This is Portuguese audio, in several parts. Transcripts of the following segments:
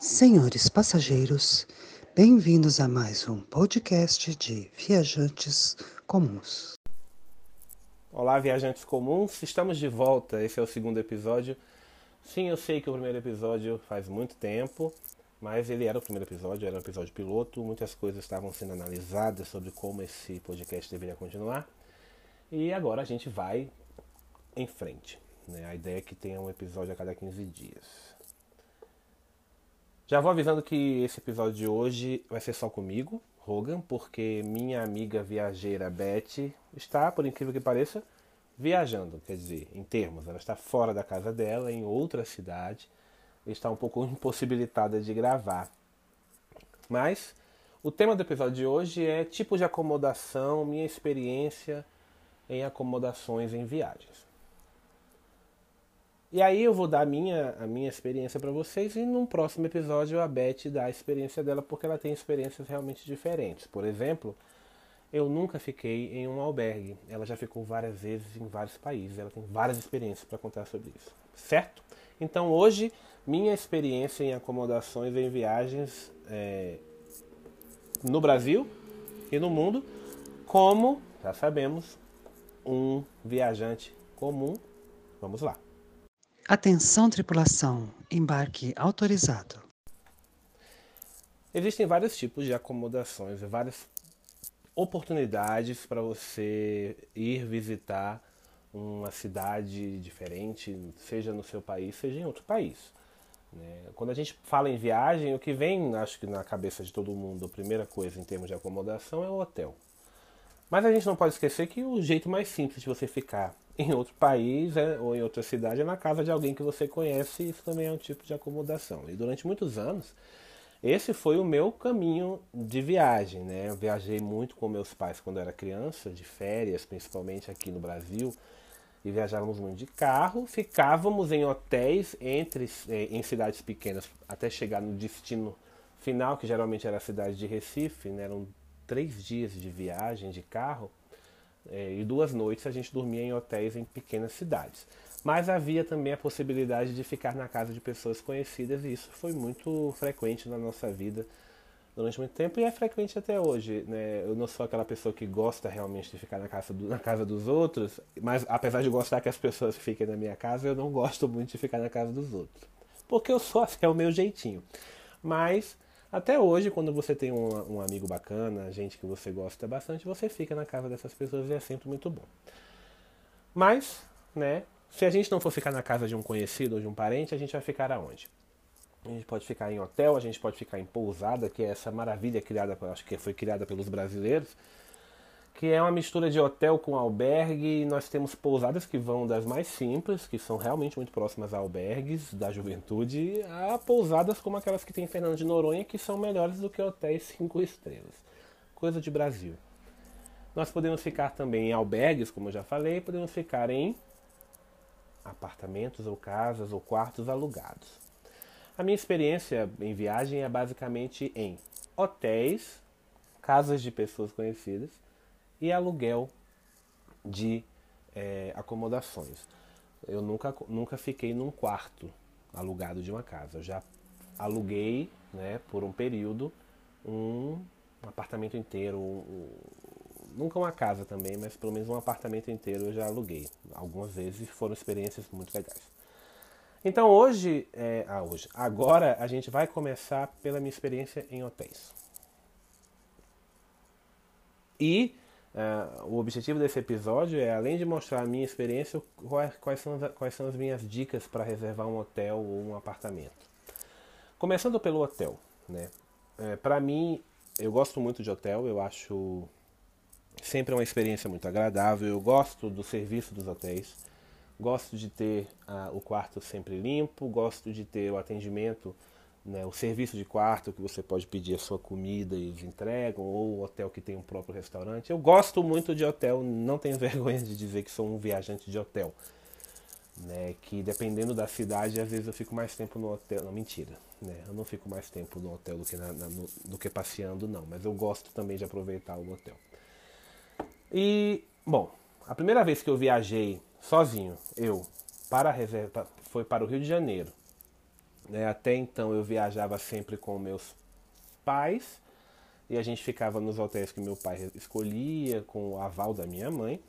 Senhores passageiros, bem-vindos a mais um podcast de Viajantes Comuns. Olá, viajantes comuns, estamos de volta. Esse é o segundo episódio. Sim, eu sei que o primeiro episódio faz muito tempo, mas ele era o primeiro episódio, era um episódio piloto. Muitas coisas estavam sendo analisadas sobre como esse podcast deveria continuar. E agora a gente vai em frente. Né? A ideia é que tenha um episódio a cada 15 dias. Já vou avisando que esse episódio de hoje vai ser só comigo, Rogan, porque minha amiga viajeira Beth está, por incrível que pareça, viajando, quer dizer, em termos, ela está fora da casa dela, em outra cidade, está um pouco impossibilitada de gravar. Mas o tema do episódio de hoje é tipo de acomodação, minha experiência em acomodações em viagens. E aí eu vou dar a minha, a minha experiência para vocês e num próximo episódio a Beth dá a experiência dela porque ela tem experiências realmente diferentes. Por exemplo, eu nunca fiquei em um albergue. Ela já ficou várias vezes em vários países. Ela tem várias experiências para contar sobre isso. Certo? Então hoje, minha experiência em acomodações em viagens é, no Brasil e no mundo, como, já sabemos, um viajante comum. Vamos lá. Atenção, tripulação, embarque autorizado. Existem vários tipos de acomodações, várias oportunidades para você ir visitar uma cidade diferente, seja no seu país, seja em outro país. Né? Quando a gente fala em viagem, o que vem, acho que na cabeça de todo mundo, a primeira coisa em termos de acomodação é o hotel. Mas a gente não pode esquecer que o jeito mais simples de você ficar em outro país é, ou em outra cidade é na casa de alguém que você conhece, isso também é um tipo de acomodação. E durante muitos anos, esse foi o meu caminho de viagem. Né? Eu viajei muito com meus pais quando eu era criança, de férias, principalmente aqui no Brasil, e viajávamos muito de carro, ficávamos em hotéis entre eh, em cidades pequenas até chegar no destino final, que geralmente era a cidade de Recife, né? eram três dias de viagem de carro é, e duas noites a gente dormia em hotéis em pequenas cidades. Mas havia também a possibilidade de ficar na casa de pessoas conhecidas e isso foi muito frequente na nossa vida durante muito tempo e é frequente até hoje. Né? Eu não sou aquela pessoa que gosta realmente de ficar na casa, do, na casa dos outros, mas apesar de gostar que as pessoas fiquem na minha casa, eu não gosto muito de ficar na casa dos outros. Porque eu sou é o meu jeitinho. Mas até hoje, quando você tem um, um, amigo bacana, gente que você gosta bastante, você fica na casa dessas pessoas e é sempre muito bom. Mas, né, se a gente não for ficar na casa de um conhecido ou de um parente, a gente vai ficar aonde? A gente pode ficar em hotel, a gente pode ficar em pousada, que é essa maravilha criada, acho que foi criada pelos brasileiros, que é uma mistura de hotel com albergue. Nós temos pousadas que vão das mais simples, que são realmente muito próximas a albergues da juventude, a pousadas como aquelas que tem em Fernando de Noronha, que são melhores do que hotéis cinco estrelas. Coisa de Brasil. Nós podemos ficar também em albergues, como eu já falei, podemos ficar em apartamentos ou casas ou quartos alugados. A minha experiência em viagem é basicamente em hotéis, casas de pessoas conhecidas e aluguel de é, acomodações. Eu nunca, nunca fiquei num quarto alugado de uma casa. Eu já aluguei né, por um período um apartamento inteiro, um, um, nunca uma casa também, mas pelo menos um apartamento inteiro eu já aluguei. Algumas vezes foram experiências muito legais. Então hoje, é, ah, hoje, agora a gente vai começar pela minha experiência em hotéis. E Uh, o objetivo desse episódio é, além de mostrar a minha experiência, quais, quais, são, as, quais são as minhas dicas para reservar um hotel ou um apartamento. Começando pelo hotel, né? É, para mim, eu gosto muito de hotel, eu acho sempre uma experiência muito agradável, eu gosto do serviço dos hotéis, gosto de ter uh, o quarto sempre limpo, gosto de ter o atendimento né, o serviço de quarto que você pode pedir a sua comida e eles entregam, ou o hotel que tem um próprio restaurante. Eu gosto muito de hotel, não tenho vergonha de dizer que sou um viajante de hotel. Né, que dependendo da cidade, às vezes eu fico mais tempo no hotel. Não, mentira. Né, eu não fico mais tempo no hotel do que, na, na, no, do que passeando, não. Mas eu gosto também de aproveitar o hotel. E, bom, a primeira vez que eu viajei sozinho, eu, para a reserva, foi para o Rio de Janeiro Né? Até então eu viajava sempre com meus pais e a gente ficava nos hotéis que meu pai escolhia, com o aval da minha mãe.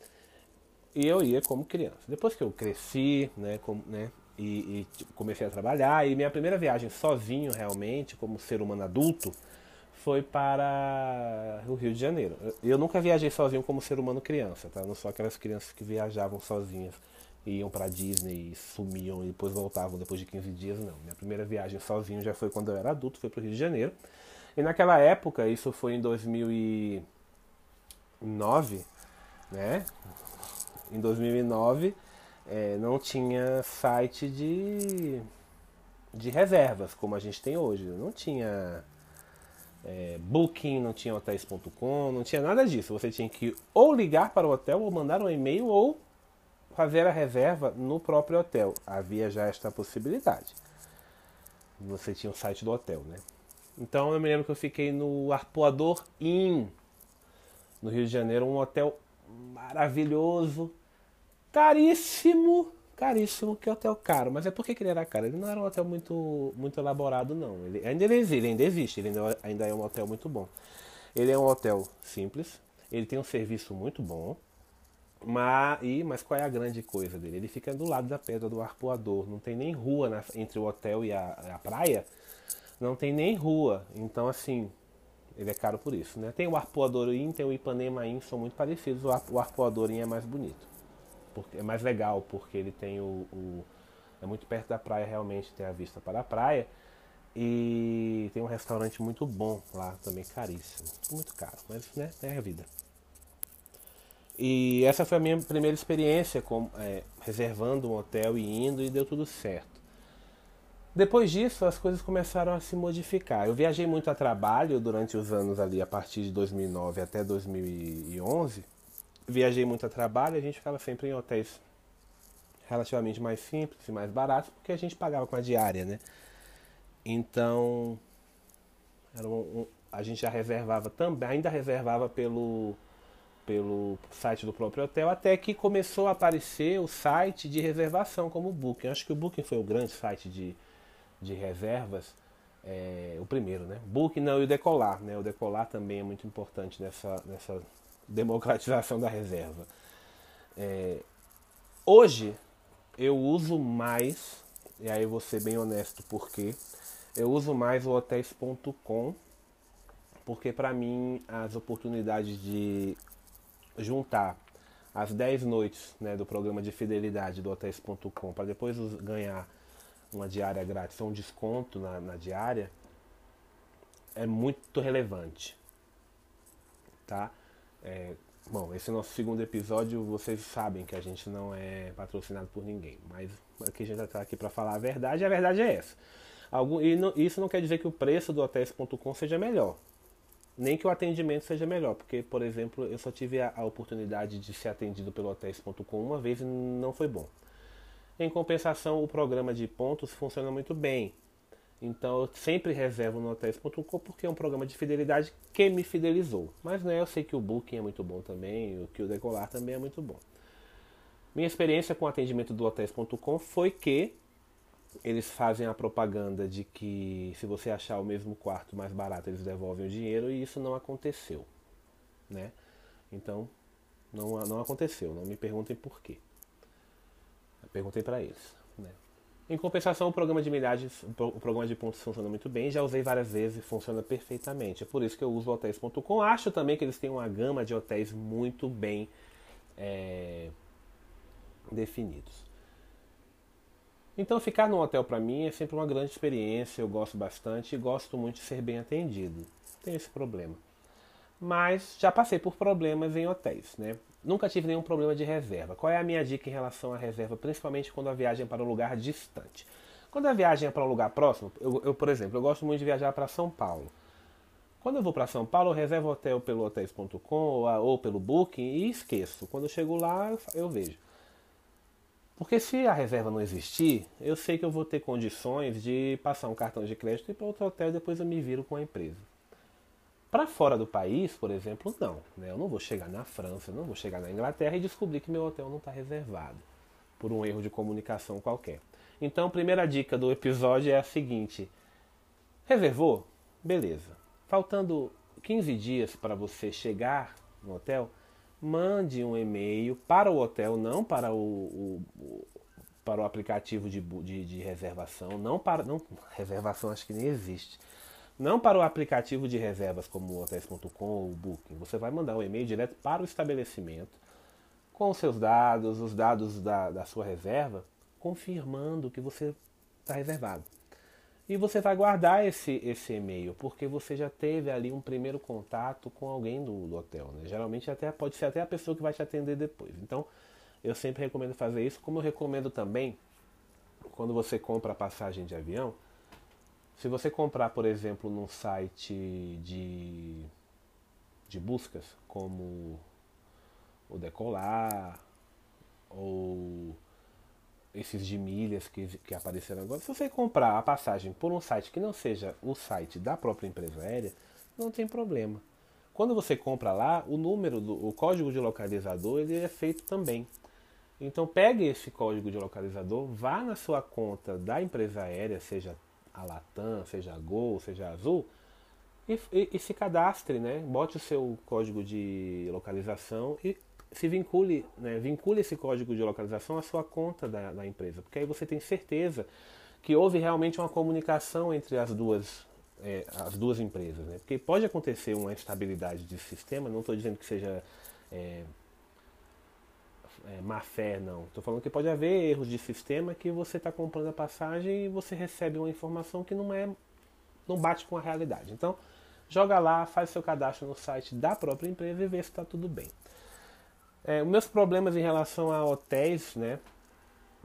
E eu ia como criança. Depois que eu cresci, né, com, né, e, e, comecei a trabalhar, e minha primeira viagem sozinho, realmente, como ser humano adulto, foi para o Rio de Janeiro. Eu nunca viajei sozinho como ser humano criança, tá? Não sou aquelas crianças que viajavam sozinhas, iam para Disney, sumiam e depois voltavam depois de 15 dias, não. Minha primeira viagem sozinho já foi quando eu era adulto, foi para o Rio de Janeiro. E naquela época, isso foi em 2009, né? Em 2009, é, não tinha site de, de reservas como a gente tem hoje. Não tinha é, Booking, não tinha hotéis.com, não tinha nada disso. Você tinha que ou ligar para o hotel, ou mandar um e-mail, ou fazer a reserva no próprio hotel. Havia já esta possibilidade. Você tinha o site do hotel, né? Então eu me lembro que eu fiquei no Arpoador Inn, no Rio de Janeiro, um hotel maravilhoso, caríssimo, caríssimo, que hotel caro. Mas é porque ele era caro. Ele não era um hotel muito, muito elaborado, não. Ele ainda existe, ele ainda existe, ele ainda, ainda é um hotel muito bom. Ele é um hotel simples, ele tem um serviço muito bom. Mas, e, mas qual é a grande coisa dele? Ele fica do lado da pedra do arpoador. Não tem nem rua na, entre o hotel e a, a praia. Não tem nem rua. Então, assim, ele é caro por isso. Né? Tem o arpoador In, tem o Ipanema In, são muito parecidos. O, o arpoador In é mais bonito porque é mais legal porque ele tem o, o, é muito perto da praia realmente tem a vista para a praia e tem um restaurante muito bom lá também caríssimo muito caro mas né é a vida e essa foi a minha primeira experiência com é, reservando um hotel e indo e deu tudo certo. Depois disso as coisas começaram a se modificar. Eu viajei muito a trabalho durante os anos ali a partir de 2009 até 2011 viajei muito a trabalho, a gente ficava sempre em hotéis relativamente mais simples e mais baratos, porque a gente pagava com a diária, né? Então, um, um, a gente já reservava também, ainda reservava pelo, pelo site do próprio hotel, até que começou a aparecer o site de reservação como o Booking. Acho que o Booking foi o grande site de, de reservas, é, o primeiro, né? Booking não, e o Decolar, né? O Decolar também é muito importante nessa, nessa democratização da reserva. É, hoje eu uso mais, e aí vou ser bem honesto porque eu uso mais o hotéis.com porque para mim as oportunidades de juntar as 10 noites né, do programa de fidelidade do hotéis.com para depois ganhar uma diária grátis ou um desconto na, na diária é muito relevante. Tá? É, bom, esse é o nosso segundo episódio. Vocês sabem que a gente não é patrocinado por ninguém, mas aqui a gente está aqui para falar a verdade e a verdade é essa. Algum, e isso não quer dizer que o preço do hotéis.com seja melhor, nem que o atendimento seja melhor, porque, por exemplo, eu só tive a, a oportunidade de ser atendido pelo hotéis.com uma vez e não foi bom. Em compensação, o programa de pontos funciona muito bem. Então eu sempre reservo no hotéis.com porque é um programa de fidelidade que me fidelizou. Mas né, eu sei que o Booking é muito bom também, que o Decolar também é muito bom. Minha experiência com o atendimento do hotéis.com foi que eles fazem a propaganda de que se você achar o mesmo quarto mais barato, eles devolvem o dinheiro e isso não aconteceu. Né? Então, não, não aconteceu. Não me perguntem por quê. Eu perguntei para eles. Né? Em compensação, o programa de milhares, o programa de pontos funciona muito bem, já usei várias vezes e funciona perfeitamente. É por isso que eu uso hotéis.com. Acho também que eles têm uma gama de hotéis muito bem é, definidos. Então, ficar no hotel para mim é sempre uma grande experiência. Eu gosto bastante e gosto muito de ser bem atendido. Tem esse problema. Mas já passei por problemas em hotéis, né? Nunca tive nenhum problema de reserva. Qual é a minha dica em relação à reserva, principalmente quando a viagem é para um lugar distante? Quando a viagem é para um lugar próximo, eu, eu por exemplo, eu gosto muito de viajar para São Paulo. Quando eu vou para São Paulo, eu reservo hotel pelo hotéis.com ou, ou, pelo Booking e esqueço. Quando eu chego lá, eu, eu vejo. Porque se a reserva não existir, eu sei que eu vou ter condições de passar um cartão de crédito e ir para outro hotel e depois eu me viro com a empresa. Para fora do país, por exemplo, não. Né? Eu não vou chegar na França, não vou chegar na Inglaterra e descobrir que meu hotel não está reservado por um erro de comunicação qualquer. Então, a primeira dica do episódio é a seguinte: reservou? Beleza. Faltando 15 dias para você chegar no hotel, mande um e-mail para o hotel, não para o, o para o aplicativo de, de, de, reservação, não para. Não, reservação acho que nem existe. Não para o aplicativo de reservas como o hotéis.com ou o Booking. Você vai mandar um e-mail direto para o estabelecimento com os seus dados, os dados da, da sua reserva, confirmando que você está reservado. E você vai guardar esse, esse e-mail, porque você já teve ali um primeiro contato com alguém do, do hotel. Né? Geralmente até pode ser até a pessoa que vai te atender depois. Então, eu sempre recomendo fazer isso, como eu recomendo também quando você compra a passagem de avião. Se você comprar, por exemplo, num site de, de buscas, como o Decolar, ou esses de milhas que, que apareceram agora, se você comprar a passagem por um site que não seja o site da própria empresa aérea, não tem problema. Quando você compra lá, o número, do, o código de localizador, ele é feito também. Então pegue esse código de localizador, vá na sua conta da empresa aérea, seja a Latam, seja a Gol, seja a Azul, e, e, e, se cadastre, né? Bote o seu código de localização e se vincule, né? vincule esse código de localização à sua conta da, da empresa, porque aí você tem certeza que houve realmente uma comunicação entre as duas, é, as duas empresas. Né? Porque pode acontecer uma instabilidade de sistema, não estou dizendo que seja é, é, má fé, não. Estou falando que pode haver erros de sistema que você está comprando a passagem e você recebe uma informação que não é não bate com a realidade. Então, joga lá, faz seu cadastro no site da própria empresa e vê se está tudo bem. É, meus problemas em relação a hotéis, né,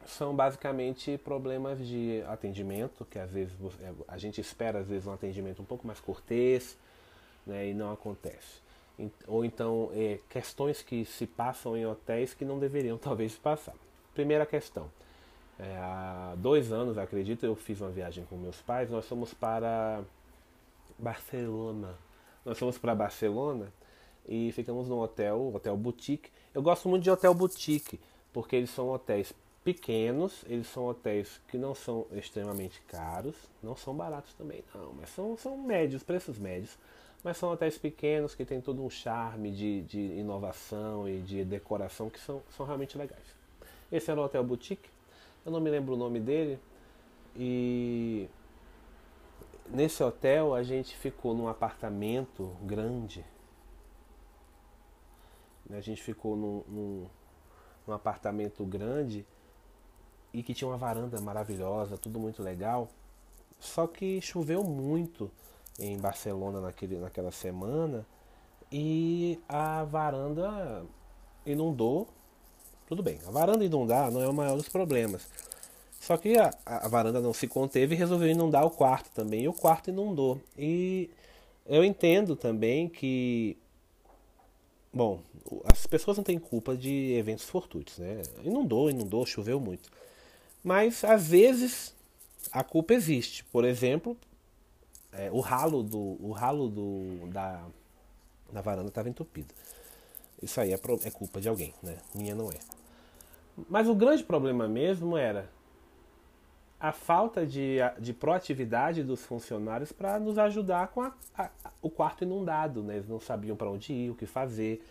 são basicamente problemas de atendimento, que às vezes é, a gente espera às vezes um atendimento um pouco mais cortês, né, e não acontece ou então é, questões que se passam em hotéis que não deveriam talvez se passar. Primeira questão. É, há dois anos, acredito, eu fiz uma viagem com meus pais. Nós fomos para Barcelona. Nós fomos para Barcelona e ficamos num hotel, hotel boutique. Eu gosto muito de hotel boutique porque eles são hotéis pequenos, eles são hotéis que não são extremamente caros, não são baratos também não, mas são, são médios, preços médios mas são hotéis pequenos que tem todo um charme de, de inovação e de decoração que são, são realmente legais. Esse era o Hotel Boutique, eu não me lembro o nome dele, e nesse hotel a gente ficou num apartamento grande. A gente ficou num, num, num apartamento grande e que tinha uma varanda maravilhosa, tudo muito legal. Só que choveu muito em Barcelona naquele, naquela semana e a varanda inundou. Tudo bem, a varanda inundar não é o maior dos problemas. Só que a, a varanda não se conteve e resolveu inundar o quarto também. E o quarto inundou. E eu entendo também que. Bom, as pessoas não têm culpa de eventos fortuitos, né? Inundou, inundou, choveu muito. Mas às vezes a culpa existe. Por exemplo, é, o ralo do o ralo do da, da varanda estava entupido. Isso aí é, é culpa de alguém, né? Minha não é. Mas o grande problema mesmo era a falta de, de proatividade dos funcionários para nos ajudar com a, a, o quarto inundado. Né? Eles não sabiam para onde ir, o que fazer,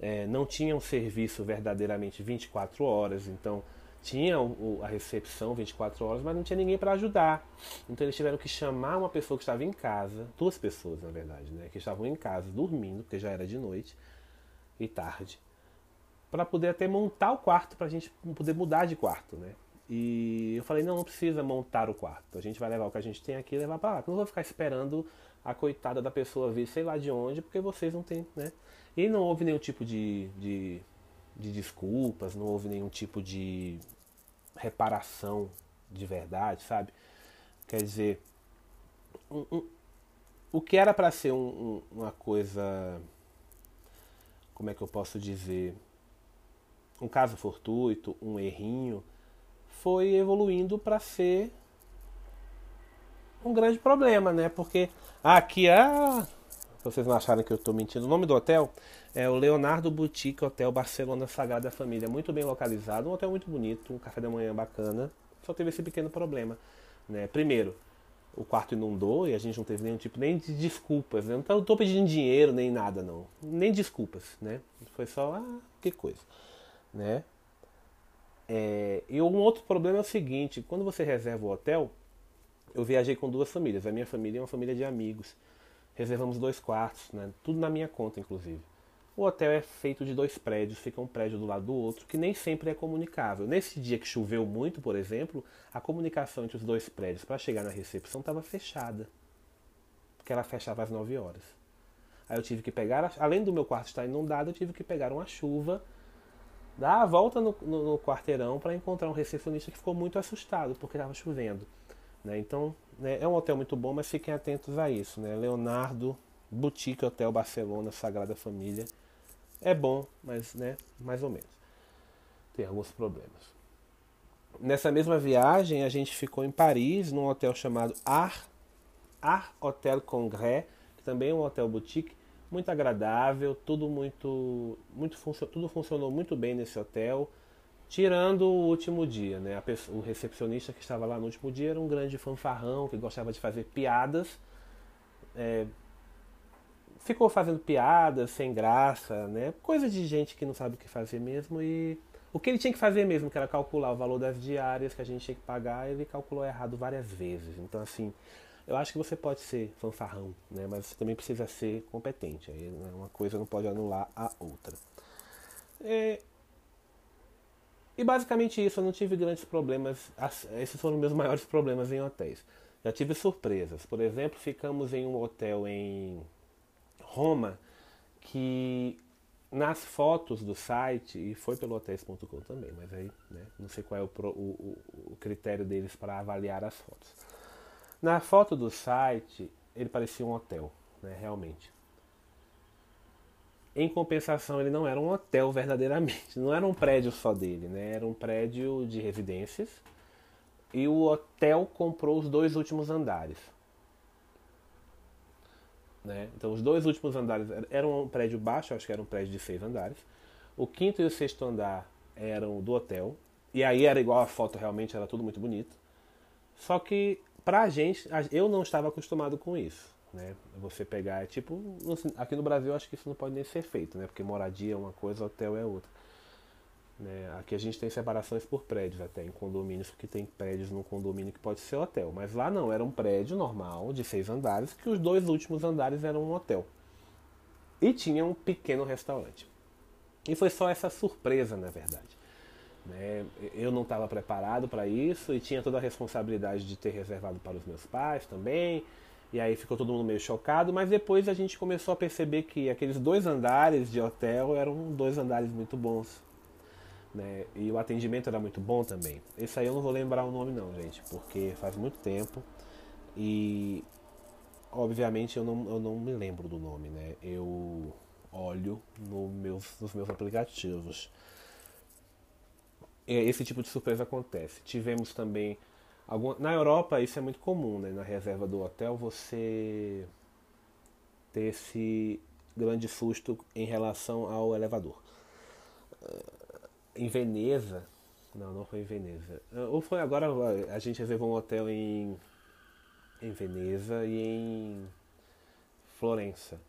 é, não tinham serviço verdadeiramente 24 horas, então tinha o, a recepção 24 horas, mas não tinha ninguém para ajudar. Então eles tiveram que chamar uma pessoa que estava em casa, duas pessoas na verdade, né, que estavam em casa dormindo, porque já era de noite e tarde, para poder até montar o quarto para a gente poder mudar de quarto, né? E eu falei não, não precisa montar o quarto, a gente vai levar o que a gente tem aqui e levar para lá. Não vou ficar esperando a coitada da pessoa vir sei lá de onde, porque vocês não têm, né? E não houve nenhum tipo de, de, de desculpas, não houve nenhum tipo de reparação de verdade, sabe? Quer dizer, um, um, o que era para ser um, uma coisa, como é que eu posso dizer, um caso fortuito, um errinho, foi evoluindo para ser um grande problema, né? Porque aqui, ah, vocês não acharem que eu estou mentindo, o nome do hotel é o Leonardo Boutique Hotel Barcelona Sagrada Família, muito bem localizado, um hotel muito bonito, um café da manhã bacana, só teve esse pequeno problema. Né? Primeiro, o quarto inundou e a gente não teve nenhum tipo nem de desculpas. Né? Não estou pedindo dinheiro nem nada, não. Nem desculpas, né? Foi só, ah, que coisa. Né? É, e um outro problema é o seguinte, quando você reserva o hotel, eu viajei com duas famílias. A minha família é uma família de amigos. Reservamos dois quartos, né? tudo na minha conta, inclusive. O hotel é feito de dois prédios, fica um prédio do lado do outro, que nem sempre é comunicável. Nesse dia que choveu muito, por exemplo, a comunicação entre os dois prédios para chegar na recepção estava fechada. Porque ela fechava às 9 horas. Aí eu tive que pegar, além do meu quarto estar inundado, eu tive que pegar uma chuva, dar a volta no, no, no quarteirão para encontrar um recepcionista que ficou muito assustado porque estava chovendo. Né? Então, né, é um hotel muito bom, mas fiquem atentos a isso. Né? Leonardo Boutique Hotel Barcelona Sagrada Família é bom, mas né, mais ou menos. Tem alguns problemas. Nessa mesma viagem, a gente ficou em Paris, num hotel chamado Ar, Ar Hotel Congrès, que também é um hotel boutique, muito agradável, tudo muito, muito tudo funcionou muito bem nesse hotel, tirando o último dia, né? Pessoa, o recepcionista que estava lá no último dia era um grande fanfarrão que gostava de fazer piadas, é, ficou fazendo piadas sem graça, né? Coisa de gente que não sabe o que fazer mesmo e o que ele tinha que fazer mesmo, que era calcular o valor das diárias que a gente tinha que pagar, ele calculou errado várias vezes. Então assim, eu acho que você pode ser fanfarrão, né? Mas você também precisa ser competente. Aí né? uma coisa não pode anular a outra. É... E basicamente isso, eu não tive grandes problemas. Esses foram meus maiores problemas em hotéis. Já tive surpresas. Por exemplo, ficamos em um hotel em Roma que nas fotos do site, e foi pelo hotéis.com também, mas aí né, não sei qual é o, o, o critério deles para avaliar as fotos. Na foto do site, ele parecia um hotel, né, realmente. Em compensação, ele não era um hotel verdadeiramente, não era um prédio só dele, né, era um prédio de residências. E o hotel comprou os dois últimos andares. Né? Então, os dois últimos andares eram um prédio baixo, acho que era um prédio de seis andares. O quinto e o sexto andar eram do hotel. E aí era igual a foto, realmente era tudo muito bonito. Só que, pra gente, eu não estava acostumado com isso. Né? Você pegar, tipo, aqui no Brasil acho que isso não pode nem ser feito, né? Porque moradia é uma coisa, hotel é outra. Né? Aqui a gente tem separações por prédios até, em condomínios, porque tem prédios num condomínio que pode ser hotel. Mas lá não, era um prédio normal, de seis andares, que os dois últimos andares eram um hotel. E tinha um pequeno restaurante. E foi só essa surpresa, na verdade. Né? Eu não estava preparado para isso e tinha toda a responsabilidade de ter reservado para os meus pais também. E aí ficou todo mundo meio chocado, mas depois a gente começou a perceber que aqueles dois andares de hotel eram dois andares muito bons né? E o atendimento era muito bom também. Esse aí eu não vou lembrar o nome não, gente, porque faz muito tempo e obviamente eu não, eu não me lembro do nome, né? Eu olho no meus, nos meus aplicativos. Esse tipo de surpresa acontece. Tivemos também alguma, na Europa isso é muito comum, né? Na reserva do hotel você ter esse grande susto em relação ao elevador em Veneza. Não, não foi em Veneza. Ou foi agora, a gente reservou um hotel em, em Veneza e em Florença.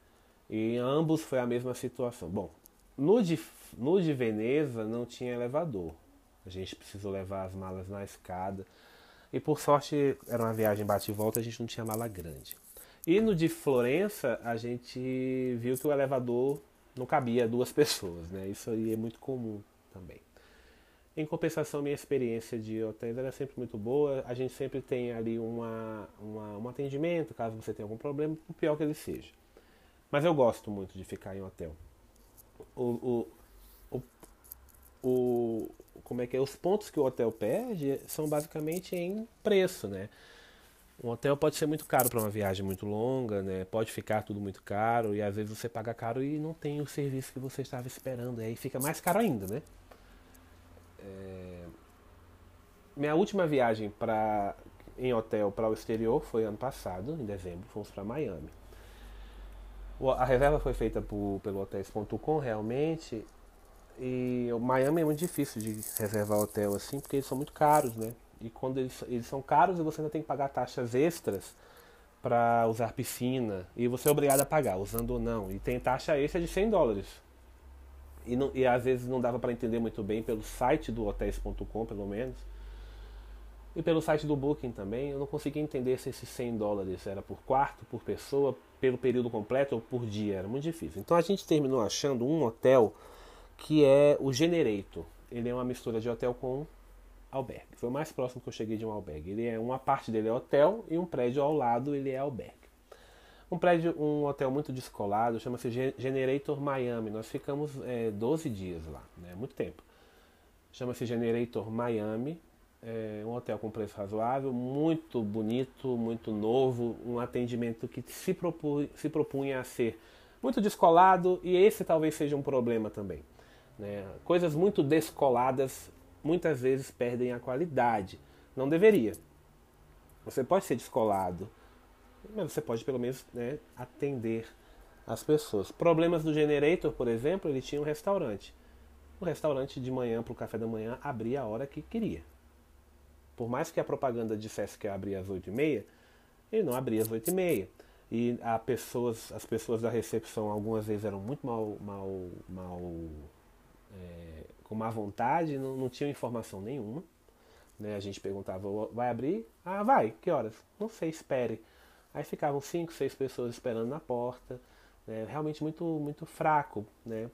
E em ambos foi a mesma situação. Bom, no de, no de Veneza não tinha elevador. A gente precisou levar as malas na escada. E por sorte era uma viagem bate e volta, a gente não tinha mala grande. E no de Florença a gente viu que o elevador não cabia duas pessoas, né? Isso aí é muito comum também. Em compensação, minha experiência de hotéis era sempre muito boa. A gente sempre tem ali uma, uma, um atendimento, caso você tenha algum problema, o pior que ele seja. Mas eu gosto muito de ficar em hotel. O, o, o, como é que é? Os pontos que o hotel perde são basicamente em preço, né? Um hotel pode ser muito caro para uma viagem muito longa, né? Pode ficar tudo muito caro e às vezes você paga caro e não tem o serviço que você estava esperando, aí fica mais caro ainda, né? É... Minha última viagem para em hotel para o exterior foi ano passado, em dezembro, fomos para Miami. A reserva foi feita por, pelo hotéis.com realmente. E o Miami é muito difícil de reservar hotel assim, porque eles são muito caros, né? E quando eles, eles são caros você ainda tem que pagar taxas extras para usar piscina. E você é obrigado a pagar, usando ou não. E tem taxa extra de 100 dólares. E, não, e às vezes não dava para entender muito bem pelo site do hotéis.com, pelo menos. E pelo site do Booking também, eu não conseguia entender se esses 100 dólares era por quarto, por pessoa, pelo período completo ou por dia. Era muito difícil. Então a gente terminou achando um hotel que é o Generator. Ele é uma mistura de hotel com albergue. Foi o mais próximo que eu cheguei de um albergue. Ele é uma parte dele é hotel e um prédio ao lado ele é albergue. Um prédio, um hotel muito descolado, chama-se Generator Miami. Nós ficamos é, 12 dias lá, né? muito tempo. Chama-se Generator Miami. É um hotel com preço razoável, muito bonito, muito novo, um atendimento que se, propu se propunha a ser muito descolado e esse talvez seja um problema também. Né? Coisas muito descoladas muitas vezes perdem a qualidade. Não deveria. Você pode ser descolado, mas você pode pelo menos né, atender as pessoas. Problemas do Generator, por exemplo, ele tinha um restaurante. O restaurante de manhã para o café da manhã abria a hora que queria. Por mais que a propaganda dissesse que abria às 8h30, ele não abria às 8h30. E a pessoas, as pessoas da recepção algumas vezes eram muito mal, mal, mal é, com má vontade, não, não tinham informação nenhuma. Né? A gente perguntava, vai abrir? Ah, vai, que horas? Não sei, espere. Aí ficavam cinco, seis pessoas esperando na porta. Né? Realmente muito, muito fraco. Né?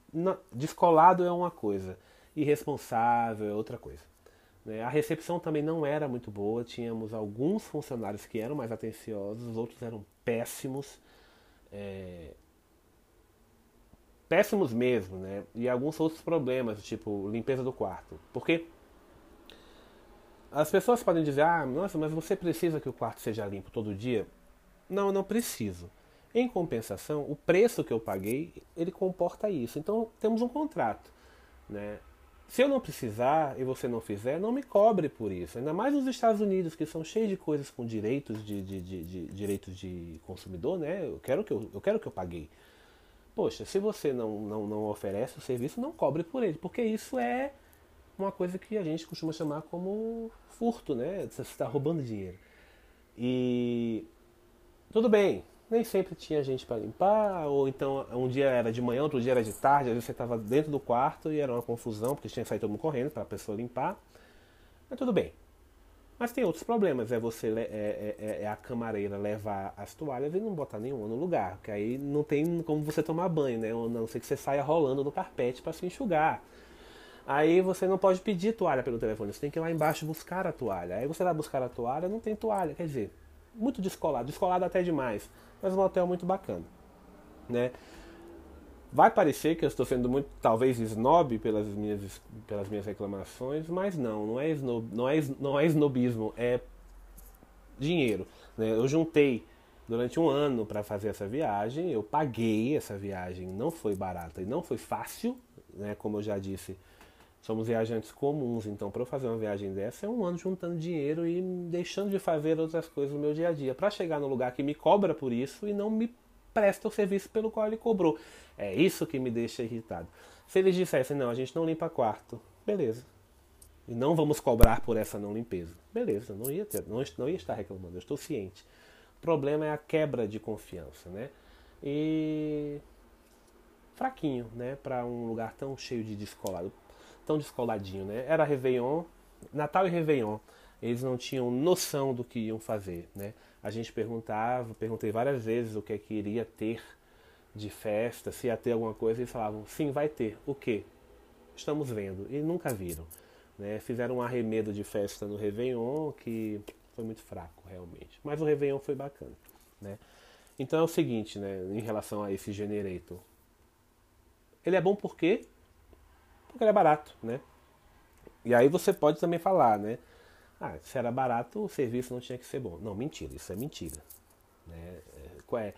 descolado é uma coisa, irresponsável é outra coisa. Né? A recepção também não era muito boa, tínhamos alguns funcionários que eram mais atenciosos, os outros eram péssimos. É, péssimos mesmo, né? E alguns outros problemas, tipo limpeza do quarto. Porque as pessoas podem dizer, ah, nossa, mas você precisa que o quarto seja limpo todo dia? Não, não preciso. Em compensação, o preço que eu paguei, ele comporta isso. Então, temos um contrato, né? Se eu não precisar e você não fizer, não me cobre por isso. Ainda mais nos Estados Unidos, que são cheios de coisas com direitos de, de, de, de direitos de consumidor, né? Eu quero que eu, eu quero que eu paguei. Poxa, se você não, não, não oferece o serviço, não cobre por ele, porque isso é uma coisa que a gente costuma chamar como furto, né? Você está roubando dinheiro. E tudo bem, nem sempre tinha gente para limpar, ou então um dia era de manhã, outro dia era de tarde, às vezes você estava dentro do quarto e era uma confusão, porque tinha que sair todo mundo correndo para a pessoa limpar. Mas tudo bem. Mas tem outros problemas, é você é, é, é, é, a camareira levar as toalhas e não botar nenhuma no lugar, que aí não tem como você tomar banho, né? A não ser que você saia rolando no carpete para se enxugar. Aí você não pode pedir toalha pelo telefone, você tem que ir lá embaixo buscar a toalha. Aí você vai buscar a toalha, não tem toalha, quer dizer, muito descolado, descolado até demais, mas um hotel muito bacana, né? Vai parecer que eu estou sendo muito, talvez, snob pelas minhas, pelas minhas reclamações, mas não, não é, snob, não é, não é snobismo, é dinheiro. Né? Eu juntei durante um ano para fazer essa viagem, eu paguei essa viagem, não foi barata e não foi fácil, né? como eu já disse, somos viajantes comuns, então para eu fazer uma viagem dessa é um ano juntando dinheiro e deixando de fazer outras coisas no meu dia a dia, para chegar no lugar que me cobra por isso e não me presta o serviço pelo qual ele cobrou. É isso que me deixa irritado. Se eles dissessem, não, a gente não limpa quarto, beleza. E não vamos cobrar por essa não limpeza. Beleza, não ia, ter, não, não ia estar reclamando, eu estou ciente. O problema é a quebra de confiança, né? E fraquinho, né, para um lugar tão cheio de descolado, tão descoladinho, né? Era Réveillon, Natal e Réveillon. Eles não tinham noção do que iam fazer, né? A gente perguntava, perguntei várias vezes o que é que iria ter de festa, se ia ter alguma coisa, eles falavam, sim, vai ter. O quê? Estamos vendo. E nunca viram. Né? Fizeram um arremedo de festa no Réveillon que foi muito fraco, realmente. Mas o Réveillon foi bacana. Né? Então é o seguinte, né, em relação a esse Generator. Ele é bom por quê? Porque ele é barato, né? E aí você pode também falar, né? Ah, se era barato, o serviço não tinha que ser bom. Não, mentira, isso é mentira. Né? É,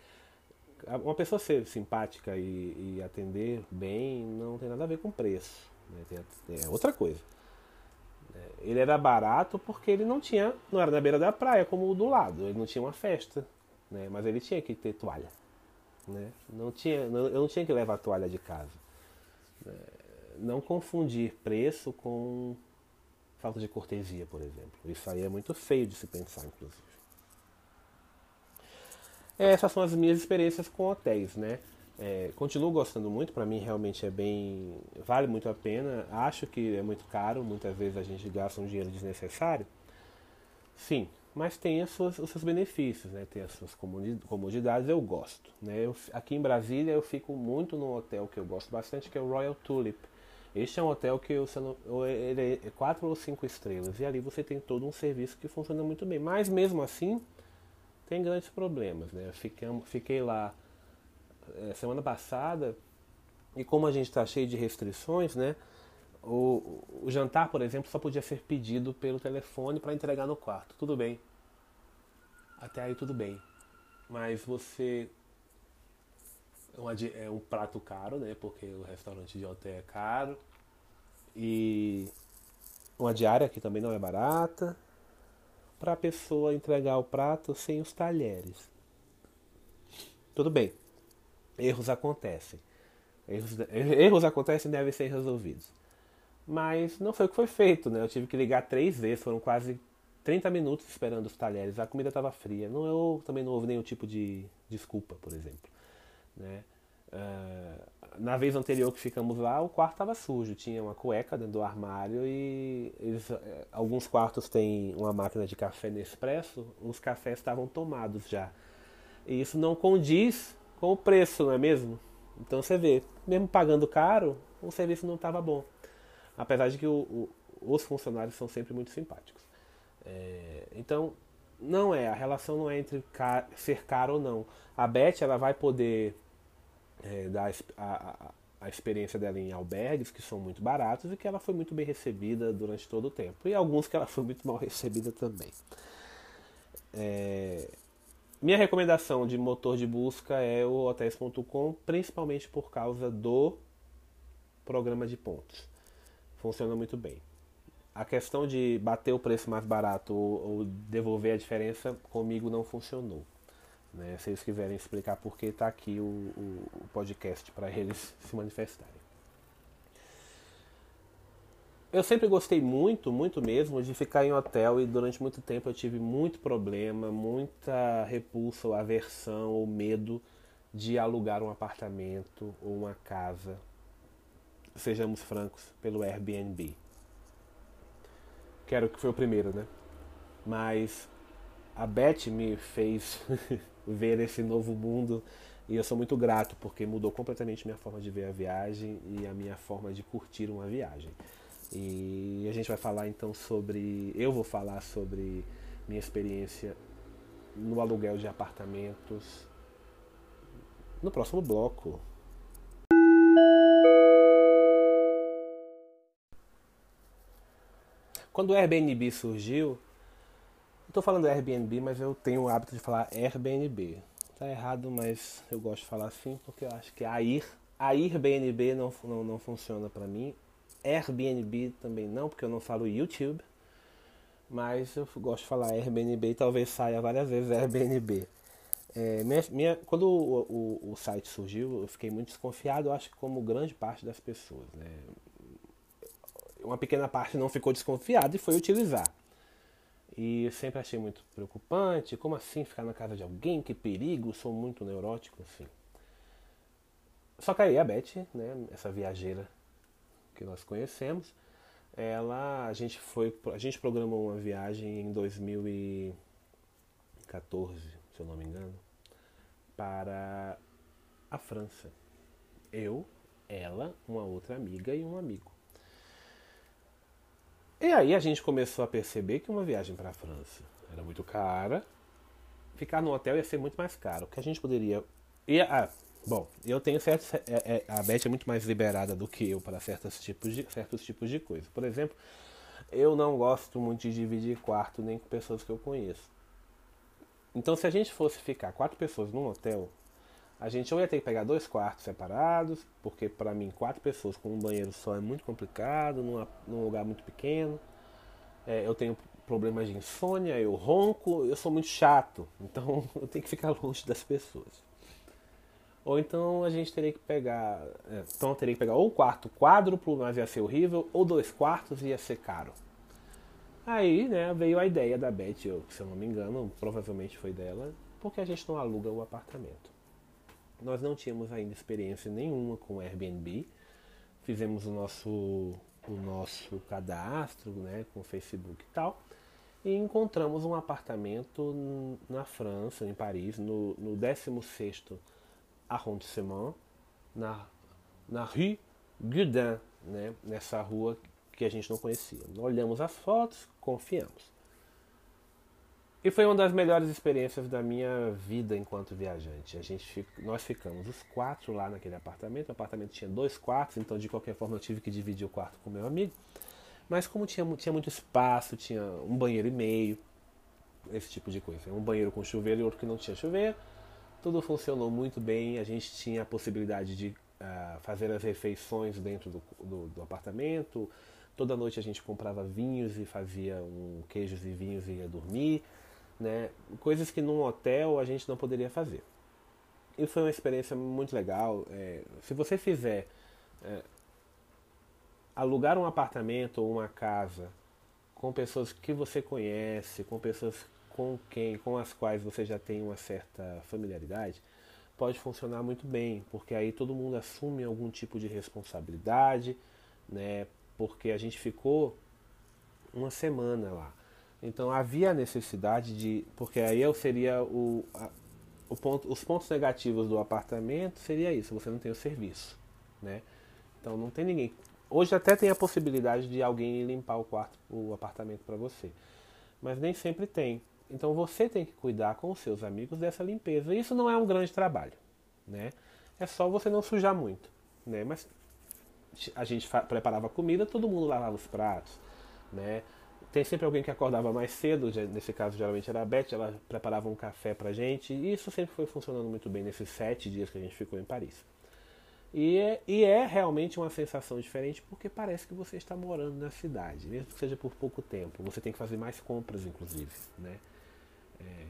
é uma pessoa ser simpática e, e, atender bem não tem nada a ver com preço. Né? é outra coisa. É, ele era barato porque ele não tinha, não era na beira da praia como o do lado, ele não tinha uma festa, né? mas ele tinha que ter toalha. Né? Não tinha, não, eu não tinha que levar toalha de casa. É, não confundir preço com falta de cortesia, por exemplo. Isso aí é muito feio de se pensar, inclusive. Essas são as minhas experiências com hotéis, né? É, continuo gostando muito, para mim realmente é bem. vale muito a pena. Acho que é muito caro, muitas vezes a gente gasta um dinheiro desnecessário. Sim, mas tem os seus benefícios, né? tem as suas comodidades, eu gosto. Né? Eu, aqui em Brasília eu fico muito num hotel que eu gosto bastante, que é o Royal Tulip. Este é um hotel que eu, ele é quatro ou cinco estrelas e ali você tem todo um serviço que funciona muito bem. Mas mesmo assim tem grandes problemas. Né? Fiquei lá é, semana passada, e como a gente está cheio de restrições, né? O, o, jantar, por exemplo, só podia ser pedido pelo telefone para entregar no quarto. Tudo bem. Até aí tudo bem. Mas você. É, um prato caro, né? Porque o restaurante de hotel é caro. E uma diária que também não é barata. Para a pessoa entregar o prato sem os talheres. Tudo bem erros acontecem. Erros, erros acontecem e devem ser resolvidos. Mas não foi o que foi feito, né? Eu tive que ligar três vezes, foram quase 30 minutos esperando os talheres. A comida estava fria. Não, eu também não houve nenhum tipo de desculpa, por exemplo. Né? Uh, na vez anterior que ficamos lá, o quarto estava sujo. Tinha uma cueca dentro do armário e eles, eh, alguns quartos têm uma máquina de café Nespresso. Os cafés estavam tomados já. E isso não condiz com o preço, não é mesmo? Então você vê, mesmo pagando caro, o serviço não estava bom. Apesar de que o, o, os funcionários são sempre muito simpáticos. É, então, não é, a relação não é entre car ser caro ou não. A Beth ela vai poder é, dar a, a, a, experiência dela em albergues que são muito baratos e que ela foi muito bem recebida durante todo o tempo. E alguns que ela foi muito mal recebida também. É, minha recomendação de motor de busca é o hotéis.com, principalmente por causa do programa de pontos. Funciona muito bem. A questão de bater o preço mais barato ou, ou devolver a diferença comigo não funcionou. Né? Se eles quiserem explicar por que, está aqui o, o, o podcast para eles se manifestarem. Eu sempre gostei muito, muito mesmo, de ficar em hotel e durante muito tempo eu tive muito problema, muita repulsa ou aversão ou medo de alugar um apartamento ou uma casa, sejamos francos, pelo Airbnb. Quero que foi o primeiro, né? Mas a Beth me fez ver esse novo mundo e eu sou muito grato porque mudou completamente minha forma de ver a viagem e a minha forma de curtir uma viagem. E a gente vai falar então sobre. Eu vou falar sobre minha experiência no aluguel de apartamentos no próximo bloco. Quando o Airbnb surgiu, estou falando Airbnb, mas eu tenho o hábito de falar Airbnb. Tá errado, mas eu gosto de falar assim porque eu acho que a Air, a Airbnb não, não, não funciona para mim. Airbnb também não, porque eu não falo YouTube. Mas eu gosto de falar Airbnb e talvez saia várias vezes Airbnb. É, minha, minha, quando o, o, o, site surgiu, eu fiquei muito desconfiado, eu acho que como grande parte das pessoas. Né? Uma pequena parte não ficou desconfiada e foi utilizar. E sempre achei muito preocupante, como assim ficar na casa de alguém? Que perigo, sou muito neurótico, assim. Só que aí a Beth, né, essa viajeira que nós conhecemos, ela a gente foi a gente programou uma viagem em 2014, se eu não me engano, para a França. Eu, ela, uma outra amiga e um amigo. E aí a gente começou a perceber que uma viagem para a França era muito cara. Ficar no hotel ia ser muito mais caro. Que a gente poderia. E, ah, Bom, eu tenho certos. É, é, a Beth é muito mais liberada do que eu para certos tipos de, certos tipos de coisa. Por exemplo, eu não gosto muito de dividir quarto nem com pessoas que eu conheço. Então, se a gente fosse ficar quatro pessoas num hotel, a gente ou ia ter que pegar dois quartos separados, porque para mim quatro pessoas com um banheiro só é muito complicado, numa, num lugar muito pequeno. É, eu tenho problemas de insônia, eu ronco, eu sou muito chato, então eu tenho que ficar longe das pessoas. Ou então a gente teria que pegar. É, então teria que pegar ou um quarto quádruplo, mas ia ser horrível, ou dois quartos ia ser caro. Aí, né, veio a ideia da Beth, eu, se eu não me engano, provavelmente foi dela, porque a gente não aluga o apartamento. Nós não tínhamos ainda experiência nenhuma com Airbnb. Fizemos o nosso, o nosso cadastro, né, com o Facebook e tal. E encontramos um apartamento na França, em Paris, no, no 16º arrondissement, na, na Rue Gudin, né, nessa rua que a gente não conhecia. Olhamos as fotos, confiamos. E foi uma das melhores experiências da minha vida enquanto viajante. A gente, nós ficamos os quatro lá naquele apartamento. O apartamento tinha dois quartos, então de qualquer forma eu tive que dividir o quarto com meu amigo. Mas como tinha, tinha muito espaço, tinha um banheiro e meio, esse tipo de coisa. Um banheiro com chuveiro e outro que não tinha chuveiro. Tudo funcionou muito bem. A gente tinha a possibilidade de uh, fazer as refeições dentro do, do, do, apartamento. Toda noite a gente comprava vinhos e fazia um queijos e vinhos e ia dormir. Né? Coisas que num hotel a gente não poderia fazer. E foi uma experiência muito legal. É, se você fizer é, alugar um apartamento ou uma casa com pessoas que você conhece, com pessoas com quem, com as quais você já tem uma certa familiaridade, pode funcionar muito bem, porque aí todo mundo assume algum tipo de responsabilidade, né? Porque a gente ficou uma semana lá. Então havia a necessidade de, porque aí eu seria o, a, o ponto, os pontos negativos do apartamento seria isso, você não tem o serviço, né? Então não tem ninguém Hoje até tem a possibilidade de alguém limpar o quarto, o apartamento para você. Mas nem sempre tem. Então você tem que cuidar com os seus amigos dessa limpeza. Isso não é um grande trabalho, né? É só você não sujar muito, né? Mas a gente preparava comida, todo mundo lavava os pratos, né? Tem sempre alguém que acordava mais cedo, nesse caso geralmente era a Beth, ela preparava um café pra gente, e isso sempre foi funcionando muito bem nesses sete dias que a gente ficou em Paris. E é, e é realmente uma sensação diferente porque parece que você está morando na cidade, mesmo que seja por pouco tempo. Você tem que fazer mais compras, inclusive. Né? É,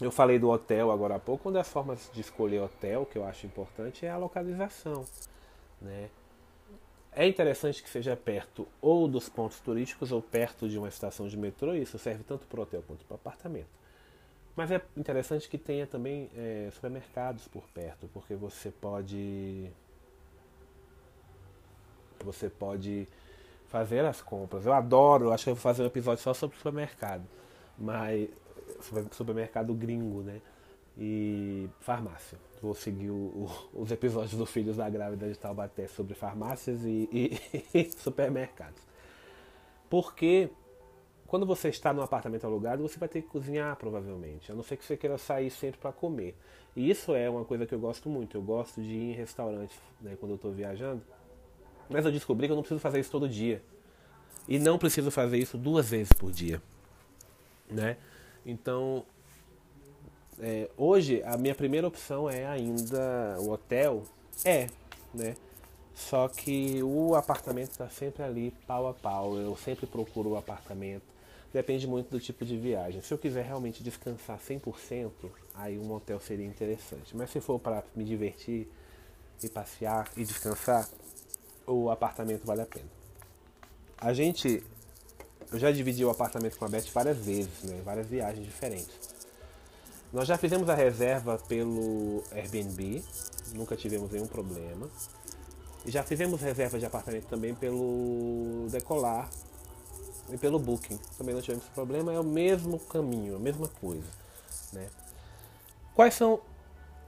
eu falei do hotel agora há pouco. Uma das formas de escolher hotel que eu acho importante é a localização. Né? É interessante que seja perto ou dos pontos turísticos ou perto de uma estação de metrô. Isso serve tanto para hotel quanto para apartamento. Mas é interessante que tenha também é, supermercados por perto, porque você pode você pode fazer as compras. Eu adoro, acho que eu vou fazer um episódio só sobre supermercado, mas supermercado gringo, né? E farmácia. Vou seguir o, o, os episódios do Filhos da Grávida de Taubaté sobre farmácias e, e, supermercados. Porque quando você está num apartamento alugado, você vai ter que cozinhar provavelmente, a não ser que você queira sair sempre para comer. E isso é uma coisa que eu gosto muito. Eu gosto de ir em restaurantes né, quando eu estou viajando. Mas eu descobri que eu não preciso fazer isso todo dia. E não preciso fazer isso duas vezes por dia. Né? Então, é, hoje a minha primeira opção é ainda o hotel. É, né? Só que o apartamento está sempre ali pau a pau. Eu sempre procuro o apartamento. Depende muito do tipo de viagem. Se eu quiser realmente descansar 100%, aí um hotel seria interessante. Mas se for para me divertir e passear e descansar, o apartamento vale a pena. A gente, eu já dividi o apartamento com a Beth várias vezes, né? várias viagens diferentes. Nós já fizemos a reserva pelo Airbnb, nunca tivemos nenhum problema. Já fizemos reserva de apartamento também pelo Decolar, e pelo Booking. Também não tivemos problema, é o mesmo caminho, a mesma coisa. Né? Quais são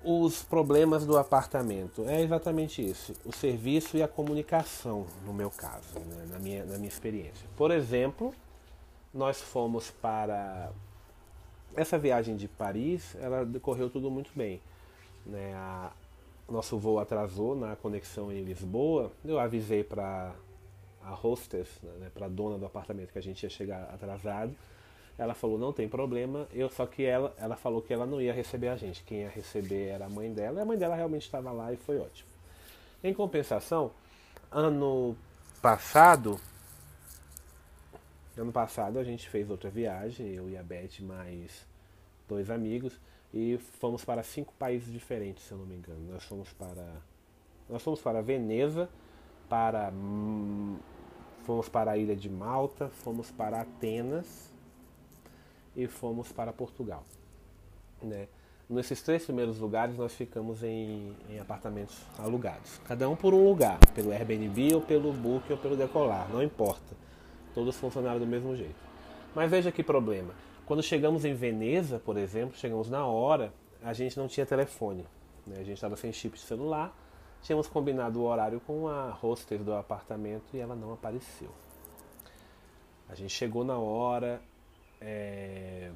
os problemas do apartamento? É exatamente isso: o serviço e a comunicação, no meu caso, né? na, minha, na minha experiência. Por exemplo, nós fomos para. Essa viagem de Paris, ela decorreu tudo muito bem. Né? A, nosso voo atrasou na conexão em Lisboa. Eu avisei para a hostess, né, para a dona do apartamento que a gente ia chegar atrasado. Ela falou não tem problema. Eu só que ela, ela falou que ela não ia receber a gente. Quem ia receber era a mãe dela. E a mãe dela realmente estava lá e foi ótimo. Em compensação, ano passado, ano passado a gente fez outra viagem, eu e a Beth mais dois amigos e fomos para cinco países diferentes, se eu não me engano. Nós fomos para nós fomos para Veneza, para Fomos para a ilha de Malta, fomos para Atenas e fomos para Portugal. Né? Nesses três primeiros lugares nós ficamos em, em, apartamentos alugados, cada um por um lugar, pelo Airbnb ou pelo Book ou pelo Decolar, não importa. Todos funcionaram do mesmo jeito. Mas veja que problema. Quando chegamos em Veneza, por exemplo, chegamos na hora, a gente não tinha telefone. Né? A gente estava sem chip de celular. Tínhamos combinado o horário com a hostess do apartamento e ela não apareceu. A gente chegou na hora. É...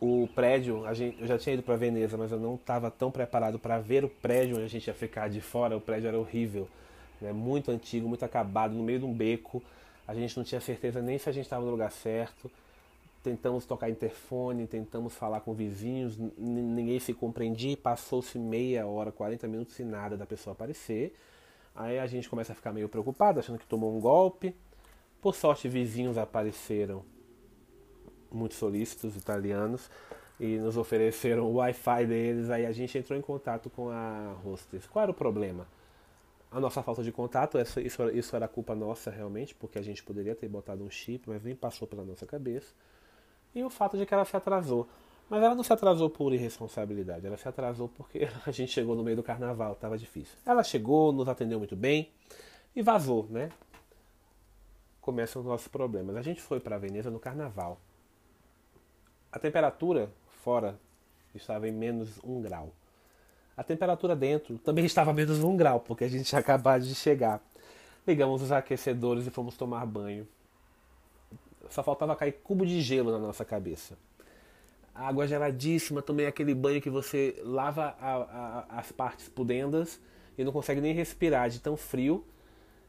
O prédio, a gente, eu já tinha ido para Veneza, mas eu não estava tão preparado para ver o prédio onde a gente ia ficar de fora. O prédio era horrível, né? muito antigo, muito acabado, no meio de um beco. A gente não tinha certeza nem se a gente estava no lugar certo tentamos tocar interfone, tentamos falar com vizinhos, ninguém se compreendia, passou-se meia hora, 40 minutos e nada da pessoa aparecer. Aí a gente começa a ficar meio preocupado, achando que tomou um golpe. Por sorte, vizinhos apareceram, muito solícitos, italianos, e nos ofereceram o Wi-Fi deles. Aí a gente entrou em contato com a hostess. Qual era o problema? A nossa falta de contato, isso, isso era culpa nossa realmente, porque a gente poderia ter botado um chip, mas nem passou pela nossa cabeça e o fato de que ela se atrasou. Mas ela não se atrasou por irresponsabilidade, ela se atrasou porque a gente chegou no meio do carnaval, estava difícil. Ela chegou, nos atendeu muito bem e vazou, né? Começam os nossos problemas. A gente foi para Veneza no carnaval. A temperatura fora estava em menos um grau. A temperatura dentro também estava menos um grau, porque a gente tinha acabado de chegar. Ligamos os aquecedores e fomos tomar banho só faltava cair cubo de gelo na nossa cabeça. Água geladíssima, também aquele banho que você lava a, a, as partes pudendas e não consegue nem respirar de tão frio.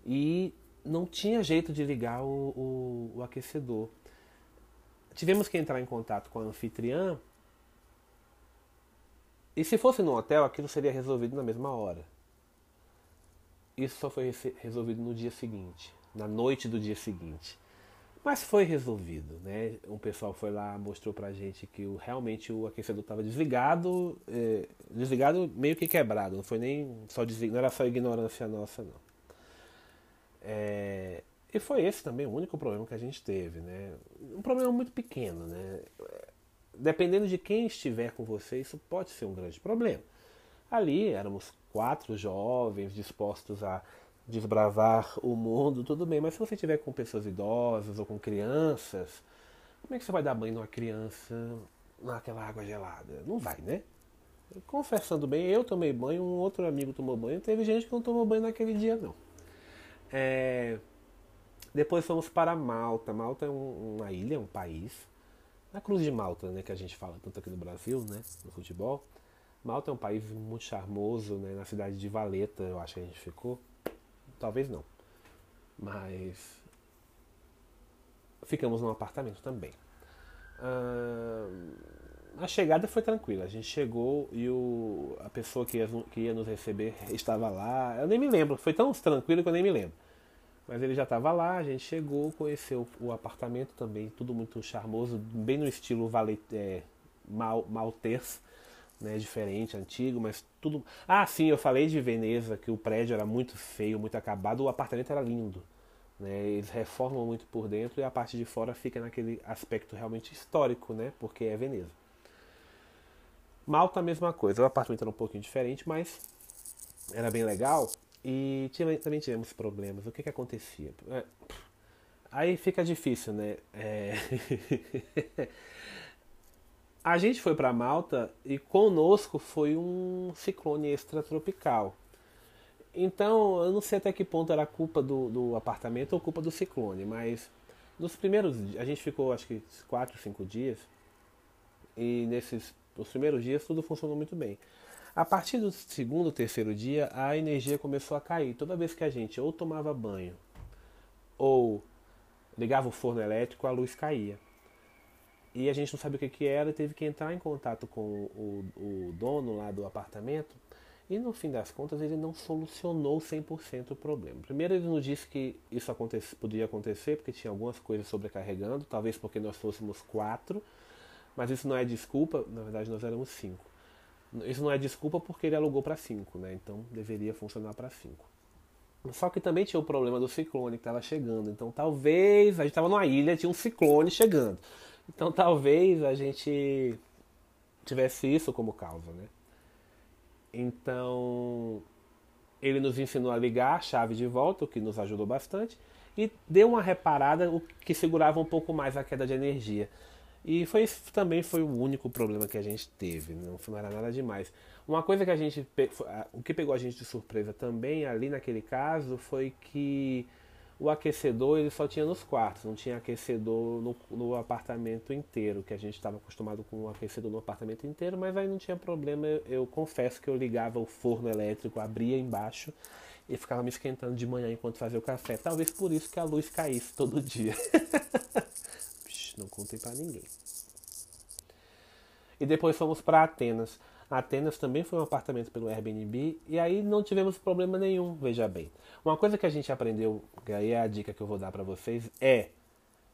E não tinha jeito de ligar o, o, o aquecedor. Tivemos que entrar em contato com a anfitriã. E se fosse no hotel, aquilo seria resolvido na mesma hora. Isso só foi resolvido no dia seguinte, na noite do dia seguinte. Mas foi resolvido, né? Um pessoal foi lá, mostrou pra gente que o, realmente o aquecedor estava desligado, é, desligado meio que quebrado, não foi nem só desligado, não era só ignorância nossa, não. É, e foi esse também o único problema que a gente teve, né? Um problema muito pequeno, né? Dependendo de quem estiver com você, isso pode ser um grande problema. Ali éramos quatro jovens dispostos a desbravar o mundo, tudo bem, mas se você tiver com pessoas idosas ou com crianças, como é que você vai dar banho numa criança naquela água gelada? Não vai, né? Confessando bem, eu tomei banho, um outro amigo tomou banho, teve gente que não tomou banho naquele dia, não. É... Depois fomos para Malta. Malta é um, uma ilha, um país. Na Cruz de Malta, né, que a gente fala tanto aqui no Brasil, né, no futebol. Malta é um país muito charmoso, né, na cidade de Valeta, eu acho que a gente ficou. Talvez não. Mas ficamos num apartamento também. a chegada foi tranquila. A gente chegou e o, a pessoa que ia, que ia nos receber estava lá. Eu nem me lembro. Foi tão tranquilo que eu nem me lembro. Mas ele já estava lá, a gente chegou, conheceu o apartamento também, tudo muito charmoso, bem no estilo vale, é, mal, maltês né, diferente, antigo, mas tudo. Ah, sim, eu falei de Veneza que o prédio era muito feio, muito acabado, o apartamento era lindo. Né? Eles reformam muito por dentro e a parte de fora fica naquele aspecto realmente histórico, né? Porque é Veneza. Malta a mesma coisa, o apartamento era um pouquinho diferente, mas era bem legal e também tivemos problemas. O que que acontecia? É, aí fica difícil, né? É... A gente foi para Malta e conosco foi um ciclone extratropical. Então, eu não sei até que ponto era culpa do, do apartamento ou culpa do ciclone, mas nos primeiros a gente ficou acho que 4, 5 dias e nesses os primeiros dias tudo funcionou muito bem. A partir do segundo, terceiro dia, a energia começou a cair. Toda vez que a gente ou tomava banho ou ligava o forno elétrico, a luz caía e a gente não sabia o que, que era e teve que entrar em contato com o, o dono lá do apartamento e no fim das contas ele não solucionou 100% o problema. Primeiro ele nos disse que isso aconte podia acontecer porque tinha algumas coisas sobrecarregando, talvez porque nós fôssemos quatro, mas isso não é desculpa, na verdade nós éramos cinco. Isso não é desculpa porque ele alugou para cinco, né? então deveria funcionar para cinco. Só que também tinha o problema do ciclone que estava chegando. Então talvez. A gente estava numa ilha, tinha um ciclone chegando. Então talvez a gente tivesse isso como causa, né? Então ele nos ensinou a ligar a chave de volta, o que nos ajudou bastante, e deu uma reparada, o que segurava um pouco mais a queda de energia. E foi também foi o único problema que a gente teve, não, era nada demais. Uma coisa que a gente. O que pegou a gente de surpresa também ali naquele caso foi que o aquecedor ele só tinha nos quartos, não tinha aquecedor no, no apartamento inteiro, que a gente estava acostumado com um aquecedor no apartamento inteiro, mas aí não tinha problema. Eu, eu, confesso que eu ligava o forno elétrico, abria embaixo e ficava me esquentando de manhã enquanto fazia o café. Talvez por isso que a luz caísse todo dia. não contei para ninguém. E depois fomos para Atenas. Atenas também foi um apartamento pelo Airbnb e aí não tivemos problema nenhum, veja bem. Uma coisa que a gente aprendeu, que aí é a dica que eu vou dar para vocês, é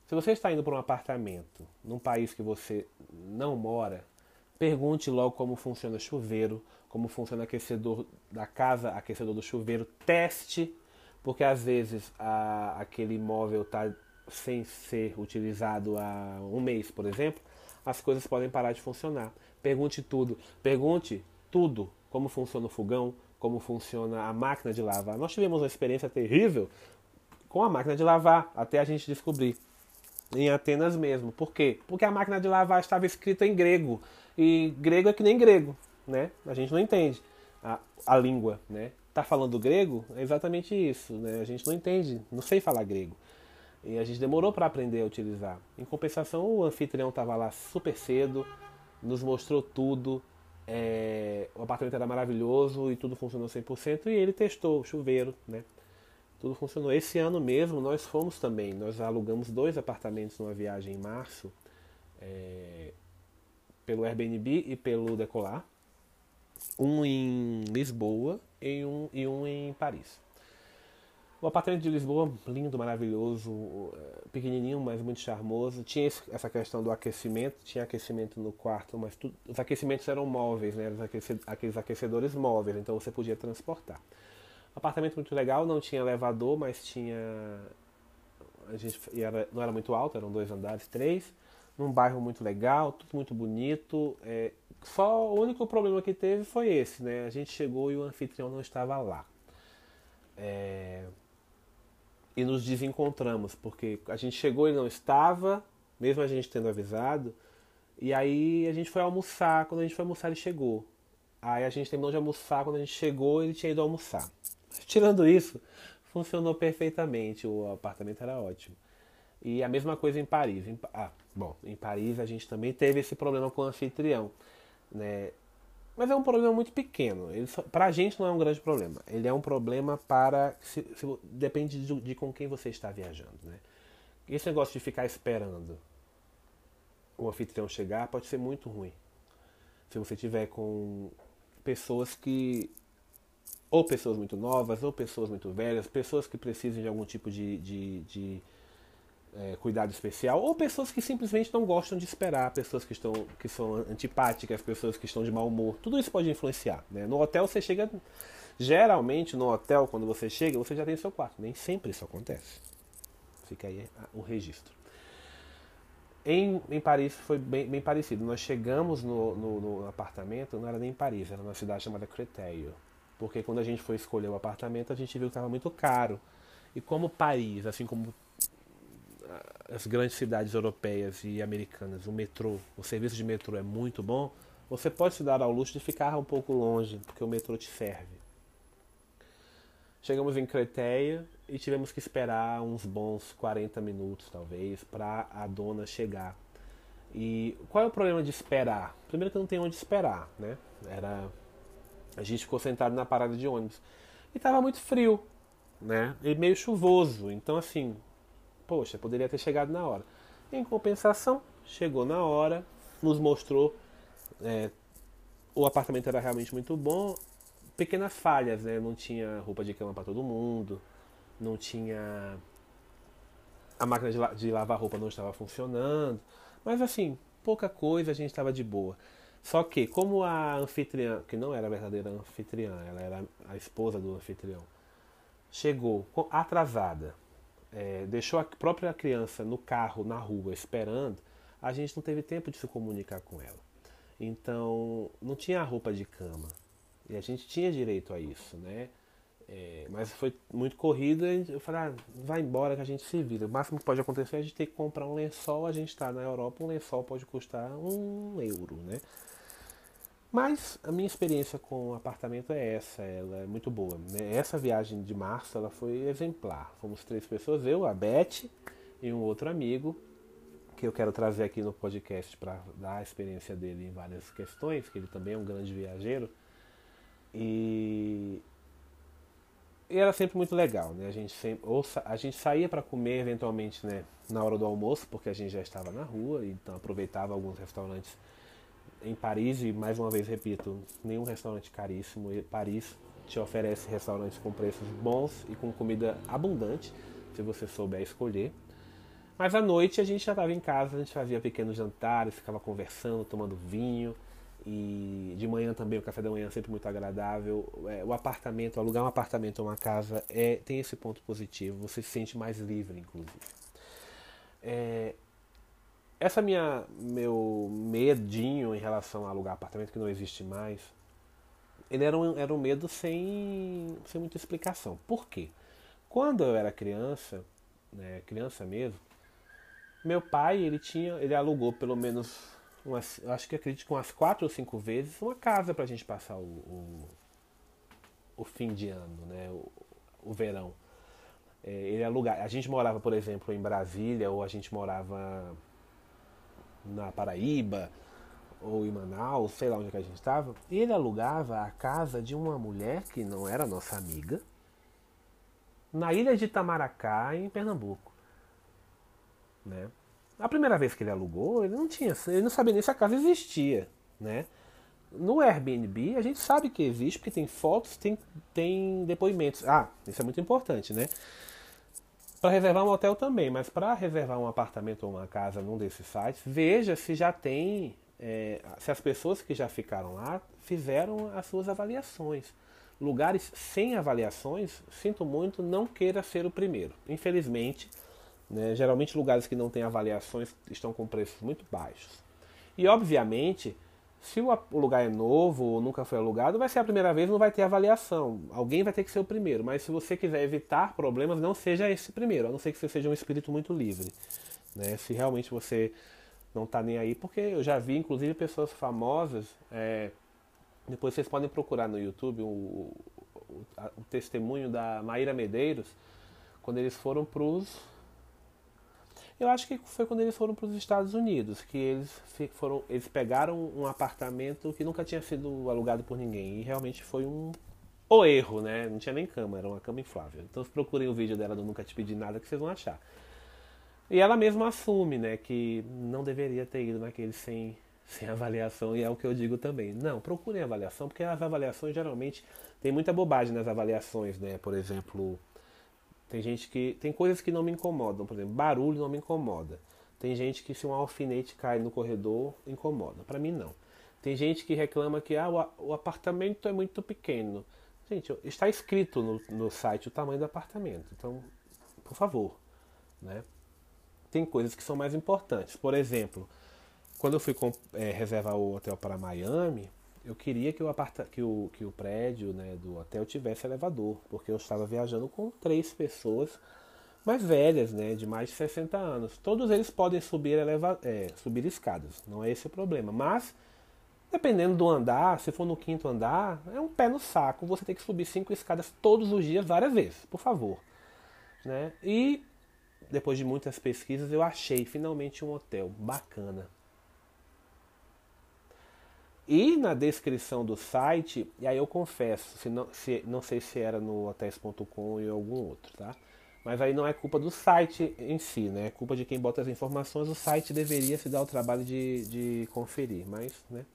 se você está indo para um apartamento num país que você não mora, pergunte logo como funciona o chuveiro, como funciona aquecedor da casa, aquecedor do chuveiro, teste, porque às vezes a, aquele imóvel está sem ser utilizado há um mês, por exemplo, as coisas podem parar de funcionar. Pergunte tudo. Pergunte tudo. Como funciona o fogão, como funciona a máquina de lavar. Nós tivemos uma experiência terrível com a máquina de lavar, até a gente descobrir. Em Atenas mesmo. Por quê? Porque a máquina de lavar estava escrita em grego. E grego é que nem grego, né? A gente não entende a, a língua, né? Tá falando grego? É exatamente isso, né? A gente não entende, não sei falar grego. E a gente demorou para aprender a utilizar. Em compensação, o anfitrião estava lá super cedo, nos mostrou tudo. É, o apartamento era maravilhoso e tudo funcionou 100%. E ele testou o chuveiro, né? Tudo funcionou. Esse ano mesmo nós fomos também. Nós alugamos dois apartamentos numa viagem em março, é, pelo Airbnb e pelo Decolar. Um em Lisboa e um, e um em Paris. O apartamento de Lisboa, lindo, maravilhoso, é, pequenininho, mas muito charmoso. Tinha essa questão do aquecimento, tinha aquecimento no quarto, mas os aquecimentos eram móveis, né? Aqueles aquecedores móveis, então você podia transportar. Apartamento muito legal, não tinha elevador, mas tinha. A gente era, não era muito alto, eram dois andares, três. Num bairro muito legal, tudo muito bonito. É, só o único problema que teve foi esse, né? A gente chegou e o anfitrião não estava lá. É, e nos desencontramos, porque a gente chegou e não estava, mesmo a gente tendo avisado, e aí a gente foi almoçar, quando a gente foi almoçar ele chegou. Aí a gente terminou de almoçar, quando a gente chegou ele tinha ido almoçar. Tirando isso, funcionou perfeitamente, o apartamento era ótimo. E a mesma coisa em Paris. Em, ah, bom, em Paris a gente também teve esse problema com o anfitrião. Né? Mas é um problema muito pequeno. Para a gente não é um grande problema. Ele é um problema para. Se, se, depende de, de, com quem você está viajando. Né? Esse negócio de ficar esperando o anfitrião chegar pode ser muito ruim. Se você tiver com pessoas que. Ou pessoas muito novas, ou pessoas muito velhas, pessoas que precisam de algum tipo de, de, de é, cuidado especial, ou pessoas que simplesmente não gostam de esperar, pessoas que, estão, que são antipáticas, pessoas que estão de mau humor. Tudo isso pode influenciar. Né? No hotel você chega. Geralmente no hotel, quando você chega, você já tem seu quarto. Nem sempre isso acontece. Fica aí o registro. Em, em Paris foi bem, bem parecido. Nós chegamos no, no, no, apartamento, não era nem em Paris, era numa cidade chamada Créteil. Porque quando a gente foi escolher o apartamento, a gente viu que estava muito caro. E como Paris, assim como as grandes cidades europeias e americanas, o metrô, o serviço de metrô é muito bom, você pode se dar ao luxo de ficar um pouco longe, porque o metrô te serve. Chegamos em Creteia e tivemos que esperar uns bons 40 minutos, talvez, para a dona chegar. E qual é o problema de esperar? Primeiro que não tem onde esperar, né? Era a gente ficou sentado na parada de ônibus e estava muito frio, né? E meio chuvoso. Então assim, poxa, poderia ter chegado na hora. Em compensação, chegou na hora, nos mostrou. É, o apartamento era realmente muito bom. Pequenas falhas, né? Não tinha roupa de cama para todo mundo, não tinha. A máquina de, la de lavar roupa não estava funcionando. Mas assim, pouca coisa, a gente estava de boa. Só que, como a anfitriã, que não era a verdadeira anfitriã, ela era a esposa do anfitrião, chegou atrasada, é, deixou a própria criança no carro, na rua, esperando, a gente não teve tempo de se comunicar com ela. Então, não tinha roupa de cama. E a gente tinha direito a isso, né? É, mas foi muito corrida eu falei, ah, vai embora que a gente se vira. O máximo que pode acontecer é a gente ter que comprar um lençol, a gente está na Europa, um lençol pode custar um euro, né? Mas a minha experiência com o apartamento é essa, ela é muito boa. Né? Essa viagem de março ela foi exemplar. Fomos três pessoas, eu, a Beth e um outro amigo, que eu quero trazer aqui no podcast para dar a experiência dele em várias questões, que ele também é um grande viajeiro. E, e era sempre muito legal, né? A gente sempre, ou a gente saía para comer eventualmente, né, na hora do almoço, porque a gente já estava na rua, então aproveitava alguns restaurantes em Paris, e mais uma vez repito, nenhum restaurante caríssimo. Paris te oferece restaurantes com preços bons e com comida abundante, se você souber escolher. Mas à noite a gente já estava em casa, a gente fazia pequenos jantares, ficava conversando, tomando vinho. E de manhã também, o café da manhã é sempre muito agradável. É, o apartamento, alugar um apartamento ou uma casa é, tem esse ponto positivo, você se sente mais livre, inclusive. É, essa minha meu medinho em relação a alugar apartamento que não existe mais, ele era um, era um medo sem, sem muita explicação. Por quê? Quando eu era criança, né, criança mesmo, meu pai ele tinha ele alugou pelo menos umas, acho que acredito umas quatro ou cinco vezes uma casa para a gente passar o, o, o, fim de ano, né, o, o verão. É, ele alugava. A gente morava, por exemplo, em Brasília ou a gente morava na Paraíba ou em Manaus, sei lá onde que a gente estava, ele alugava a casa de uma mulher que não era nossa amiga, na ilha de Itamaracá, em Pernambuco. Né? A primeira vez que ele alugou, ele não tinha, ele não sabia nem se a casa existia, né? No Airbnb, a gente sabe que existe, porque tem fotos, tem, tem depoimentos. Ah, isso é muito importante, né? Para reservar um hotel também, mas para reservar um apartamento ou uma casa num desses sites, veja se já tem, é, se as pessoas que já ficaram lá fizeram as suas avaliações. Lugares sem avaliações, sinto muito, não queira ser o primeiro. Infelizmente, né, geralmente lugares que não têm avaliações estão com preços muito baixos. E obviamente, se o lugar é novo ou nunca foi alugado, vai ser a primeira vez, não vai ter avaliação. Alguém vai ter que ser o primeiro. Mas se você quiser evitar problemas, não seja esse primeiro, a não ser que você seja um espírito muito livre. Né? Se realmente você não está nem aí, porque eu já vi, inclusive, pessoas famosas. É, depois vocês podem procurar no YouTube o, o, o testemunho da Maíra Medeiros, quando eles foram para os eu acho que foi quando eles foram para os Estados Unidos, que eles foram, eles pegaram um apartamento que nunca tinha sido alugado por ninguém e realmente foi um o erro, né? Não tinha nem cama, era uma cama inflável. Então procurem o vídeo dela do Nunca Te Pedi Nada que vocês vão achar. E ela mesma assume, né, que não deveria ter ido naquele sem, sem avaliação, e é o que eu digo também. Não, procurem avaliação, porque as avaliações geralmente tem muita bobagem nas avaliações, né? Por exemplo, tem gente que. Tem coisas que não me incomodam, por exemplo, barulho não me incomoda. Tem gente que se um alfinete cai no corredor, incomoda. Para mim não. Tem gente que reclama que ah, o, apartamento é muito pequeno. Gente, está escrito no, no site o tamanho do apartamento. Então, por favor. Né? Tem coisas que são mais importantes. Por exemplo, quando eu fui é, reservar o hotel para Miami, eu queria que o, aparta, que o, que o prédio né, do hotel tivesse elevador, porque eu estava viajando com três pessoas mais velhas, né, de mais de 60 anos. Todos eles podem subir, eleva, é, subir escadas, não é esse o problema. Mas, dependendo do andar, se for no quinto andar, é um pé no saco você tem que subir cinco escadas todos os dias, várias vezes, por favor. Né? E, depois de muitas pesquisas, eu achei finalmente um hotel bacana e na descrição do site, e aí eu confesso, se não, se, não sei se era no hotéis.com em algum outro, tá? Mas aí não é culpa do site em si, né? É culpa de quem bota as informações. O site deveria se dar o trabalho de, de conferir, mas, né?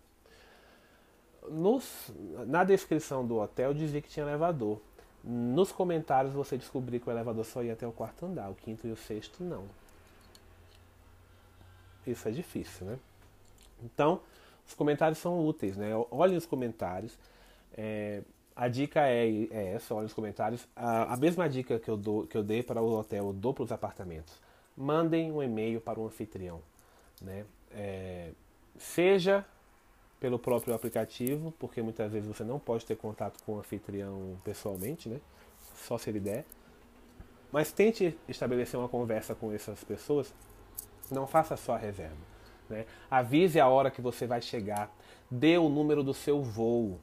Nos, na descrição do hotel dizia que tinha elevador. Nos comentários você descobriu que o elevador só ia até o quarto andar, o quinto e o sexto não. Isso é difícil, né? Então, os comentários são úteis, né? Olhem os comentários. É, a dica é, é essa, olha nos comentários. A, a mesma dica que eu, dou, que eu dei para o hotel, eu dou para os apartamentos. Mandem um e-mail para o anfitrião. Né? É, seja pelo próprio aplicativo, porque muitas vezes você não pode ter contato com o anfitrião pessoalmente, né? só se ele der. Mas tente estabelecer uma conversa com essas pessoas. Não faça só a reserva. Né? Avise a hora que você vai chegar. Dê o número do seu voo.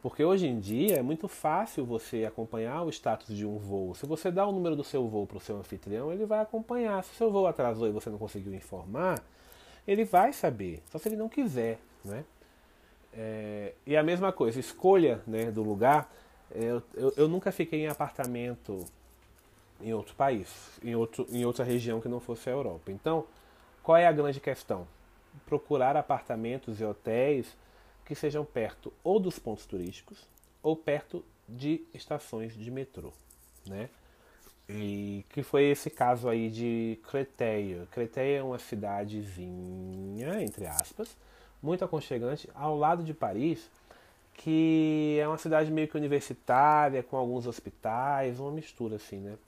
Porque hoje em dia é muito fácil você acompanhar o status de um voo. Se você dá o número do seu voo para o seu anfitrião, ele vai acompanhar. Se o seu voo atrasou e você não conseguiu informar, ele vai saber, só se ele não quiser. Né? É, e a mesma coisa, escolha né, do lugar. É, eu, eu, eu, nunca fiquei em apartamento em outro país, em, outro, em outra região que não fosse a Europa. Então, qual é a grande questão? Procurar apartamentos e hotéis que sejam perto ou dos pontos turísticos ou perto de estações de metrô, né? E que foi esse caso aí de Créteil. Créteil é uma cidadezinha, entre aspas, muito aconchegante, ao lado de Paris, que é uma cidade meio que universitária, com alguns hospitais, uma mistura assim, né?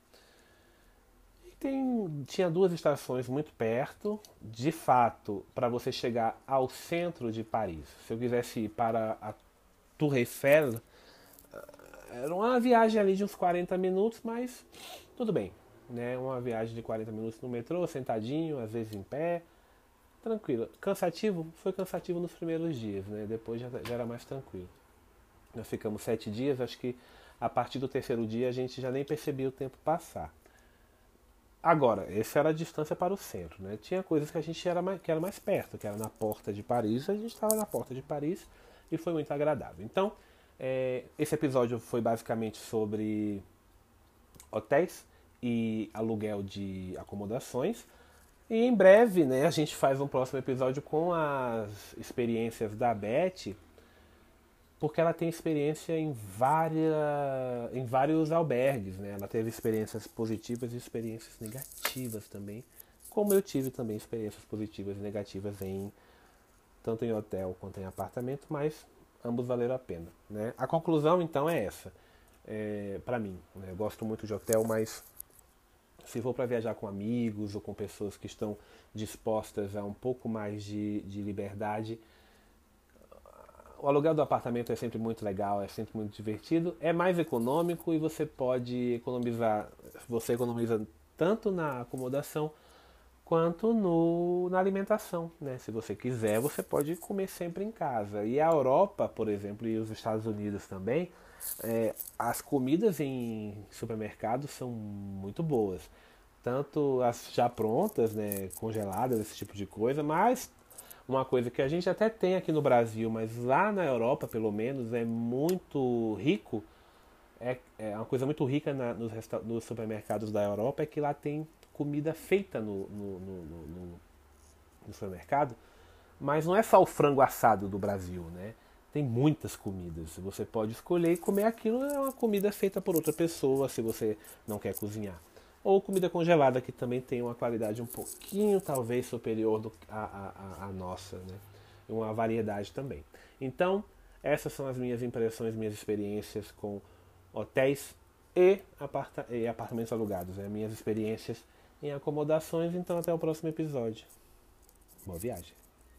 Tem, tinha duas estações muito perto. De fato, para você chegar ao centro de Paris, se eu quisesse ir para a Tour Eiffel, eh, era uma viagem ali de uns 40 minutos, mas tudo bem. Né? Uma viagem de 40 minutos no metrô, sentadinho, às vezes em pé, tranquilo. Cansativo? Foi cansativo nos primeiros dias, né? depois já, já era mais tranquilo. Nós ficamos sete dias, acho que a partir do terceiro dia a gente já nem percebia o tempo passar. Agora, essa era a distância para o centro, né? Tinha coisas que a gente era mais, que era mais perto, que era na porta de Paris, a gente estava na porta de Paris e foi muito agradável. Então, é, esse episódio foi basicamente sobre hotéis e aluguel de acomodações. E em breve, né, a gente faz um próximo episódio com as experiências da Beth porque ela tem experiência em, várias, em vários albergues, né? Ela teve experiências positivas e experiências negativas também, como eu tive também experiências positivas e negativas em tanto em hotel quanto em apartamento, mas ambos valeram a pena, né? A conclusão então é essa, é, para mim, né? eu gosto muito de hotel, mas se for para viajar com amigos ou com pessoas que estão dispostas a um pouco mais de, de liberdade, o aluguel do apartamento é sempre muito legal, é sempre muito divertido, é mais econômico e você pode economizar, você economiza tanto na acomodação quanto no, na alimentação, né? Se você quiser, você pode comer sempre em casa. E a Europa, por exemplo, e os Estados Unidos também, é, as comidas em supermercados são muito boas. Tanto as já prontas, né, congeladas, esse tipo de coisa, mas uma coisa que a gente até tem aqui no Brasil, mas lá na Europa, pelo menos, é muito rico. É, é uma coisa muito rica na, nos, nos, supermercados da Europa é que lá tem comida feita no, no, no, no, supermercado, mas não é só o frango assado do Brasil, né? Tem muitas comidas. Você pode escolher e comer aquilo, é uma comida feita por outra pessoa, se você não quer cozinhar ou comida congelada que também tem uma qualidade um pouquinho talvez superior do, a, nossa, né? uma variedade também. Então, essas são as minhas impressões, minhas experiências com hotéis e, aparta e apartamentos alugados, né? minhas experiências em acomodações. Então, até o próximo episódio. Boa viagem!